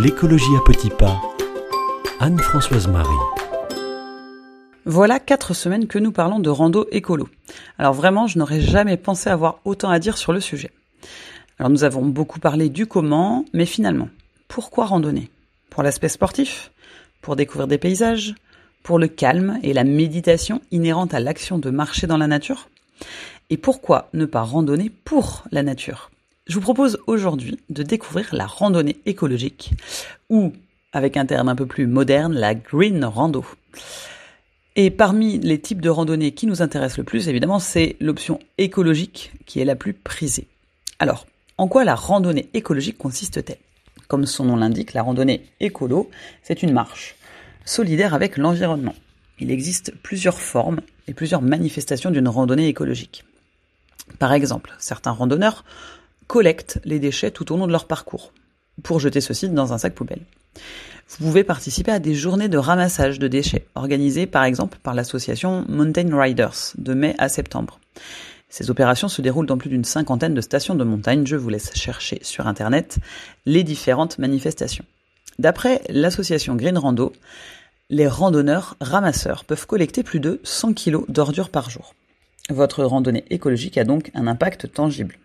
L'écologie à petits pas. Anne-Françoise Marie. Voilà quatre semaines que nous parlons de rando écolo. Alors vraiment, je n'aurais jamais pensé avoir autant à dire sur le sujet. Alors nous avons beaucoup parlé du comment, mais finalement, pourquoi randonner? Pour l'aspect sportif? Pour découvrir des paysages? Pour le calme et la méditation inhérente à l'action de marcher dans la nature? Et pourquoi ne pas randonner pour la nature? Je vous propose aujourd'hui de découvrir la randonnée écologique, ou, avec un terme un peu plus moderne, la green rando. Et parmi les types de randonnées qui nous intéressent le plus, évidemment, c'est l'option écologique qui est la plus prisée. Alors, en quoi la randonnée écologique consiste-t-elle? Comme son nom l'indique, la randonnée écolo, c'est une marche solidaire avec l'environnement. Il existe plusieurs formes et plusieurs manifestations d'une randonnée écologique. Par exemple, certains randonneurs collectent les déchets tout au long de leur parcours pour jeter ceux-ci dans un sac poubelle. Vous pouvez participer à des journées de ramassage de déchets organisées par exemple par l'association Mountain Riders de mai à septembre. Ces opérations se déroulent dans plus d'une cinquantaine de stations de montagne. Je vous laisse chercher sur Internet les différentes manifestations. D'après l'association Green Rando, les randonneurs ramasseurs peuvent collecter plus de 100 kg d'ordures par jour. Votre randonnée écologique a donc un impact tangible.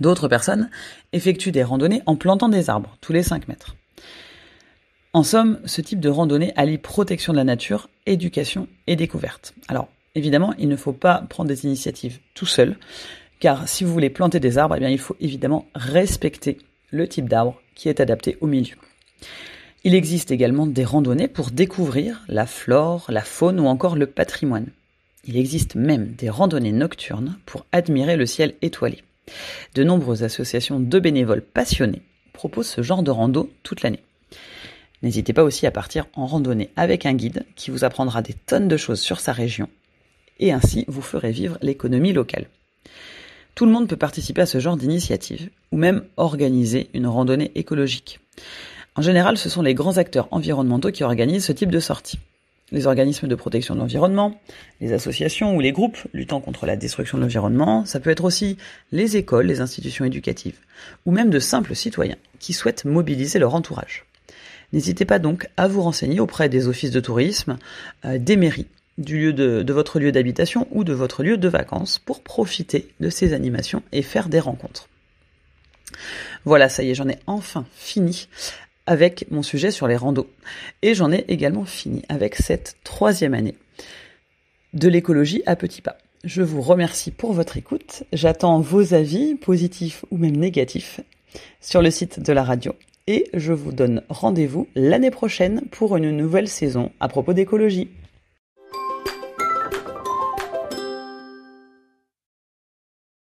D'autres personnes effectuent des randonnées en plantant des arbres tous les 5 mètres. En somme, ce type de randonnée allie protection de la nature, éducation et découverte. Alors, Évidemment, il ne faut pas prendre des initiatives tout seul, car si vous voulez planter des arbres, eh il faut évidemment respecter le type d'arbre qui est adapté au milieu. Il existe également des randonnées pour découvrir la flore, la faune ou encore le patrimoine. Il existe même des randonnées nocturnes pour admirer le ciel étoilé. De nombreuses associations de bénévoles passionnés proposent ce genre de rando toute l'année. N'hésitez pas aussi à partir en randonnée avec un guide qui vous apprendra des tonnes de choses sur sa région et ainsi vous ferez vivre l'économie locale. Tout le monde peut participer à ce genre d'initiative, ou même organiser une randonnée écologique. En général, ce sont les grands acteurs environnementaux qui organisent ce type de sortie. Les organismes de protection de l'environnement, les associations ou les groupes luttant contre la destruction de l'environnement, ça peut être aussi les écoles, les institutions éducatives, ou même de simples citoyens qui souhaitent mobiliser leur entourage. N'hésitez pas donc à vous renseigner auprès des offices de tourisme, euh, des mairies du lieu de, de votre lieu d'habitation ou de votre lieu de vacances pour profiter de ces animations et faire des rencontres. Voilà, ça y est, j'en ai enfin fini avec mon sujet sur les randos. Et j'en ai également fini avec cette troisième année de l'écologie à petits pas. Je vous remercie pour votre écoute. J'attends vos avis, positifs ou même négatifs, sur le site de la radio. Et je vous donne rendez-vous l'année prochaine pour une nouvelle saison à propos d'écologie.